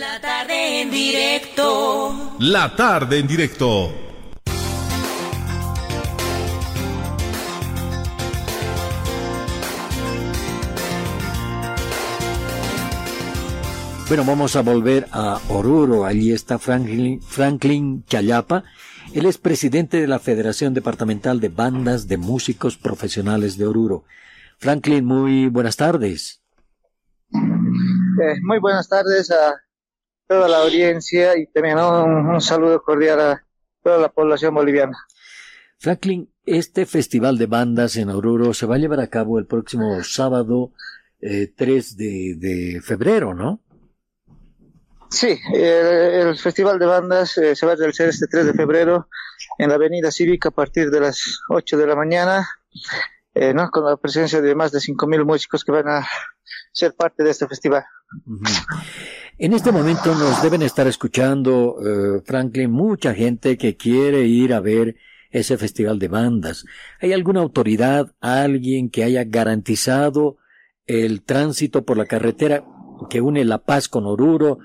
La tarde en directo. La tarde en directo. Bueno, vamos a volver a Oruro. Allí está Franklin, Franklin Chayapa. Él es presidente de la Federación Departamental de Bandas de Músicos Profesionales de Oruro. Franklin, muy buenas tardes. Eh, muy buenas tardes a toda la audiencia y también un, un saludo cordial a toda la población boliviana. Franklin, este festival de bandas en Oruro se va a llevar a cabo el próximo sábado eh, 3 de, de febrero, ¿no? Sí, el, el Festival de Bandas eh, se va a realizar este 3 de febrero en la Avenida Cívica a partir de las 8 de la mañana, eh, ¿no? con la presencia de más de 5.000 músicos que van a ser parte de este festival. Ujú. En este momento nos deben estar escuchando, eh, Franklin, mucha gente que quiere ir a ver ese festival de bandas. ¿Hay alguna autoridad, alguien que haya garantizado el tránsito por la carretera que une La Paz con Oruro,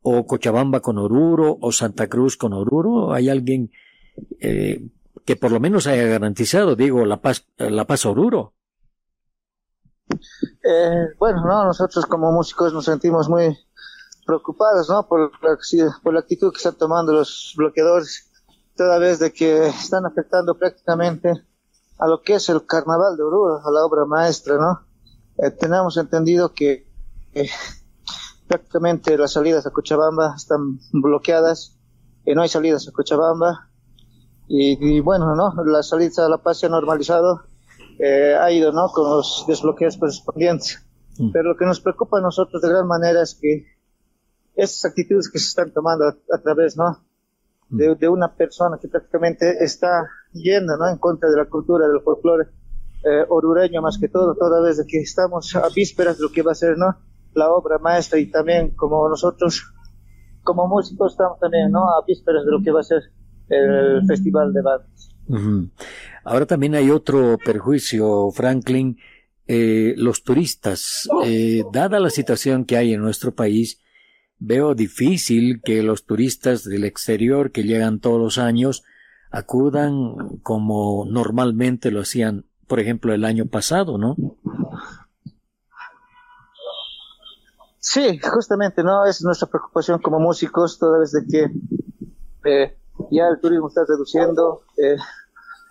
o Cochabamba con Oruro, o Santa Cruz con Oruro? ¿Hay alguien eh, que por lo menos haya garantizado, digo, La Paz, La Paz Oruro? Eh, bueno, no, nosotros como músicos nos sentimos muy preocupados, ¿no? Por la, por la actitud que están tomando los bloqueadores, toda vez de que están afectando prácticamente a lo que es el carnaval de Oruro, a la obra maestra, ¿no? Eh, tenemos entendido que eh, prácticamente las salidas a Cochabamba están bloqueadas, y no hay salidas a Cochabamba, y, y bueno, ¿no? Las salidas a La Paz se han normalizado, eh, ha ido, ¿no? Con los desbloqueos correspondientes. Mm. Pero lo que nos preocupa a nosotros de gran manera es que esas actitudes que se están tomando a, a través, ¿no? De, de, una persona que prácticamente está yendo, ¿no? En contra de la cultura, del folclore eh, orureño más que todo, toda vez de que estamos a vísperas de lo que va a ser, ¿no? La obra maestra y también como nosotros, como músicos, estamos también, ¿no? A vísperas de lo que va a ser el Festival de Bandas. Ahora también hay otro perjuicio, Franklin. Eh, los turistas, eh, dada la situación que hay en nuestro país, veo difícil que los turistas del exterior que llegan todos los años acudan como normalmente lo hacían, por ejemplo, el año pasado, ¿no? Sí, justamente, ¿no? Es nuestra preocupación como músicos, toda vez de que eh, ya el turismo está reduciendo. Eh,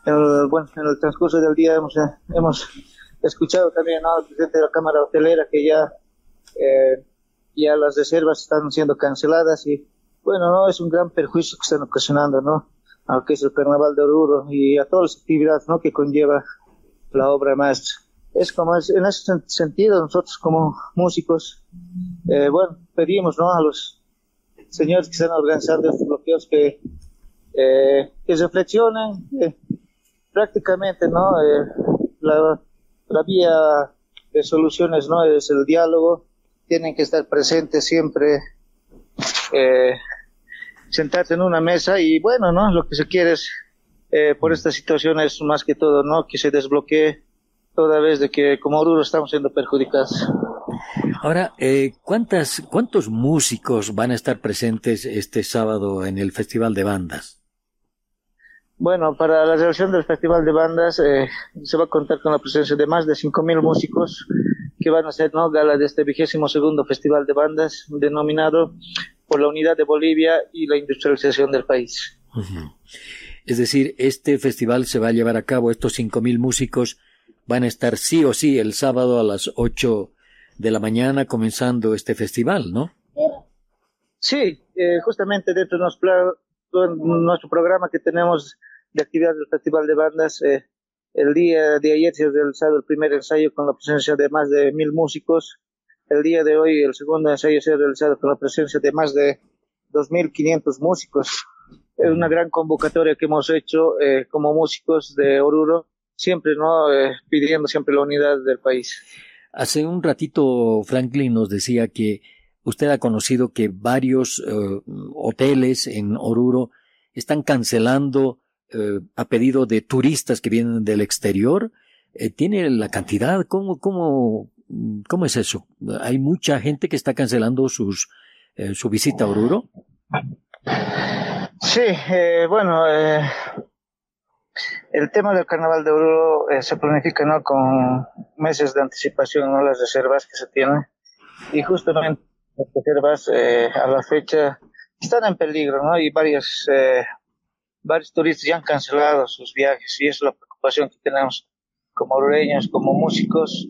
en el, bueno, en el transcurso del día hemos, eh, escuchado también al presidente de la Cámara Hotelera que ya, eh, ya las reservas están siendo canceladas y bueno, no es un gran perjuicio que están ocasionando, ¿no? A lo que es el Carnaval de Oruro y a todas las actividades, ¿no? Que conlleva la obra maestra. Es como es, en ese sentido nosotros como músicos, eh, bueno, pedimos, ¿no? A los señores que están organizando estos bloqueos que, eh, que reflexionen, eh, prácticamente, ¿no? Eh, la, la vía de soluciones, ¿no? Es el diálogo. Tienen que estar presentes siempre, eh, sentarse en una mesa y, bueno, ¿no? Lo que se quiere es, eh, por esta situación es más que todo, ¿no? Que se desbloquee toda vez de que como Oruro estamos siendo perjudicados. Ahora, eh, ¿cuántas, ¿cuántos músicos van a estar presentes este sábado en el Festival de Bandas? Bueno, para la realización del Festival de Bandas eh, se va a contar con la presencia de más de 5.000 músicos que van a ser ¿no? gala de este vigésimo segundo Festival de Bandas denominado por la unidad de Bolivia y la industrialización del país. Uh -huh. Es decir, este festival se va a llevar a cabo, estos 5.000 músicos van a estar sí o sí el sábado a las 8 de la mañana comenzando este festival, ¿no? Sí, eh, justamente dentro de nuestro, nuestro programa que tenemos de actividad del Festival de Bandas. Eh, el día de ayer se ha realizado el primer ensayo con la presencia de más de mil músicos. El día de hoy el segundo ensayo se ha realizado con la presencia de más de 2.500 músicos. Es una gran convocatoria que hemos hecho eh, como músicos de Oruro, siempre no eh, pidiendo siempre la unidad del país. Hace un ratito Franklin nos decía que usted ha conocido que varios hoteles en Oruro están cancelando eh, a pedido de turistas que vienen del exterior. Eh, ¿Tiene la cantidad? ¿Cómo, cómo, ¿Cómo es eso? Hay mucha gente que está cancelando sus eh, su visita a Oruro? Sí, bueno, el tema del carnaval de Oruro se planifica ¿no? con meses de anticipación, ¿no? las reservas que se tienen. Y justamente las reservas a la fecha están en peligro, ¿no? Y varias, varios turistas ya han cancelado sus viajes y es la preocupación que tenemos como orureños, como músicos,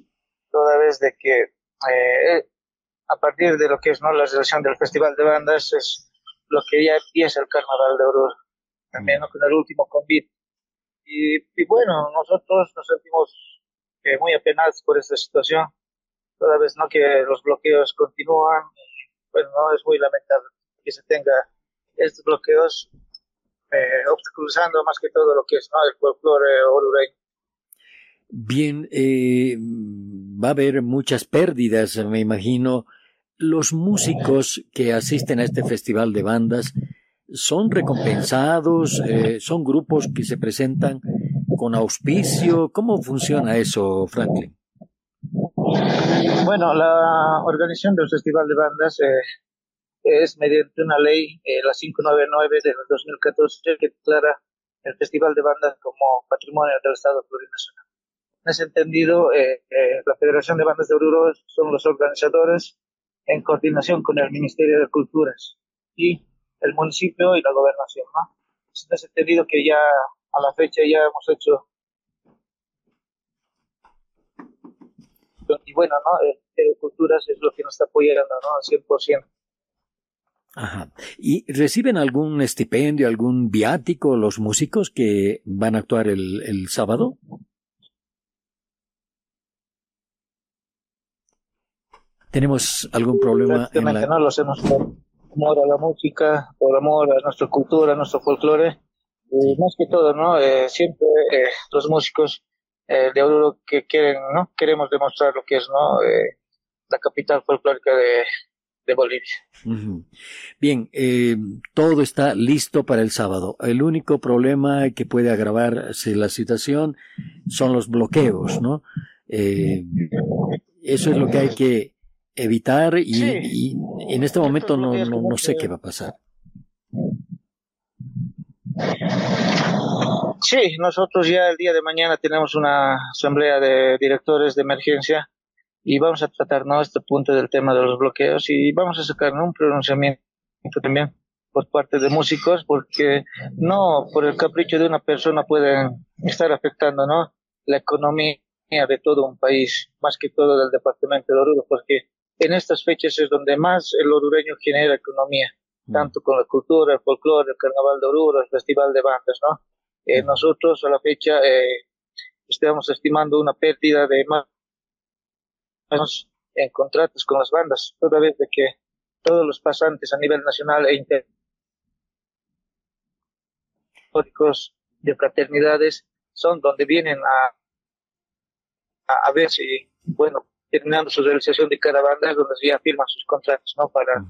toda vez de que a partir de lo que es no la relación del Festival de Bandas, es lo que ya empieza el Carnaval de Aurora, también con el último convite. Y, y, bueno, nosotros nos sentimos eh, muy apenados por esta situación, toda vez ¿no? que los bloqueos continúan, bueno, no es muy lamentable que se tenga estos bloqueos eh, obstaculizando más que todo lo que es ¿no? el folclore orureño. Bien, eh, va a haber muchas pérdidas, me imagino, los músicos que asisten a este festival de bandas son recompensados, eh, son grupos que se presentan con auspicio. ¿Cómo funciona eso, Franklin? Bueno, la organización del Festival de Bandas eh, es mediante una ley, eh, la 599 del 2014, que declara el Festival de Bandas como patrimonio del Estado plurinacional. En ese entendido, la Federación de Bandas de Oruro son los organizadores en coordinación con el Ministerio de Culturas y el municipio y la gobernación. ¿no? En ese sentido que ya a la fecha ya hemos hecho y bueno, ¿no? El Ministerio de Culturas es lo que nos está apoyando, ¿no? Al 100%. Ajá. ¿Y reciben algún estipendio, algún viático los músicos que van a actuar el, el sábado? ¿Tenemos algún problema? En la... no lo hacemos por amor a la música, por amor a nuestra cultura, a nuestro folclore. Y más que todo, ¿no? Eh, siempre eh, los músicos eh, de Oruro que quieren, ¿no? Queremos demostrar lo que es, ¿no? la capital folclórica de, de Bolivia. Bien, todo está listo para el sábado. El único problema que puede agravarse la situación son los bloqueos, ¿no? eso es lo que hay que evitar y, en este momento no, no, sé qué va a pasar. Sí, nosotros ya el día de mañana tenemos una asamblea de directores de emergencia y vamos a tratar ¿no? este punto del tema de los bloqueos y vamos a sacar un pronunciamiento también por parte de músicos porque no por el capricho de una persona pueden estar afectando no la economía de todo un país más que todo del departamento de Oruro porque en estas fechas es donde más el orureño genera economía, mm. tanto con la cultura, el folclore, el carnaval de Oruro, el festival de bandas, ¿no? Eh, mm. nosotros a la fecha eh, estamos estimando una pérdida de más en contratos con las bandas, toda vez de que todos los pasantes a nivel nacional e inter de fraternidades son donde vienen a, a, a ver si, bueno, terminando su realización de caravanas donde ya firman sus contratos, ¿no? Para,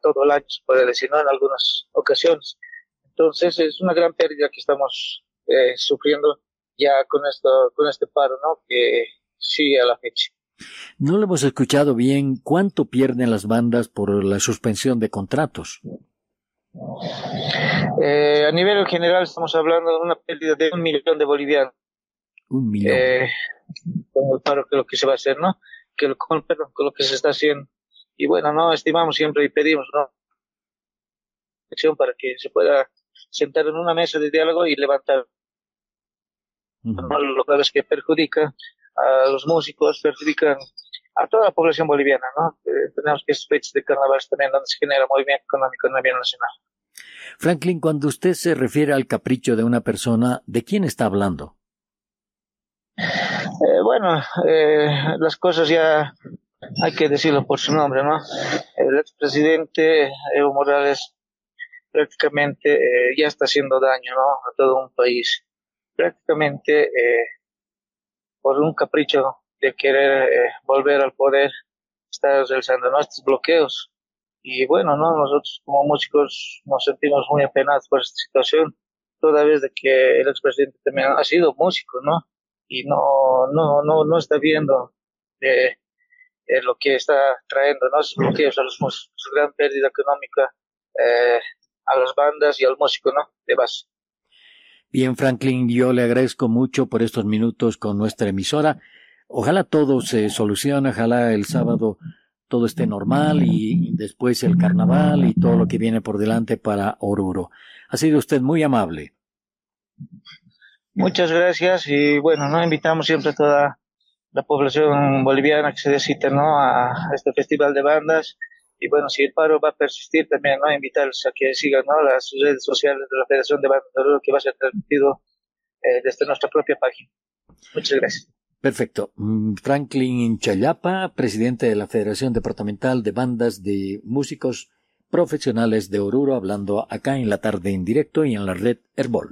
todo el año, se puede decir, ¿no? En algunas ocasiones. Entonces es una gran pérdida que estamos eh, sufriendo ya con esto, con este paro, ¿no? Que sigue a la fecha. No lo hemos escuchado bien. ¿Cuánto pierden las bandas por la suspensión de contratos? Eh, a nivel general estamos hablando de una pérdida de un millón de bolivianos. Un millón. Eh, con el paro que lo que se va a hacer, ¿no? Que lo, con, con lo que se está haciendo. Y bueno, no estimamos siempre y pedimos, ¿no? Para que se pueda sentar en una mesa de diálogo y levantar lo que que perjudica a los músicos, perjudican a toda la población boliviana, ¿no? Eh, tenemos que fechas de carnaval también donde se genera movimiento económico a nivel nacional. Franklin, cuando usted se refiere al capricho de una persona, ¿de quién está hablando? Eh, bueno, eh, las cosas ya hay que decirlo por su nombre, ¿no? El expresidente Evo Morales prácticamente eh, ya está haciendo daño, ¿no? A todo un país. Prácticamente por un capricho de querer volver al poder, está realizando nuestros bloqueos. Y bueno, ¿no? Nosotros como músicos nos sentimos muy apenados por esta situación, toda vez de que el expresidente también ha sido músico, ¿no? y no, no, no, no está viendo eh, lo que está trayendo, ¿no? Esos bloqueos a los músicos, gran pérdida económica eh, a las bandas y al músico, ¿no? De base. Bien, Franklin, yo le agradezco mucho por estos minutos con nuestra emisora. Ojalá todo se solucione, ojalá el sábado todo esté normal y después el carnaval y todo lo que viene por delante para Oruro. Ha sido usted muy amable. Muchas gracias y bueno, no invitamos siempre a toda la población boliviana que se decita ¿no? a este festival de bandas y bueno, si el paro va a persistir también, ¿no? Invitarlos a que sigan ¿no? las redes sociales de la Federación de Oruro que va a ser transmitido eh, desde nuestra propia página. Muchas gracias. Perfecto. Mm, Franklin Chayapa, presidente de la Federación Departamental de Bandas de Músicos Profesionales de Oruro, hablando acá en la tarde en directo y en la red Herbol.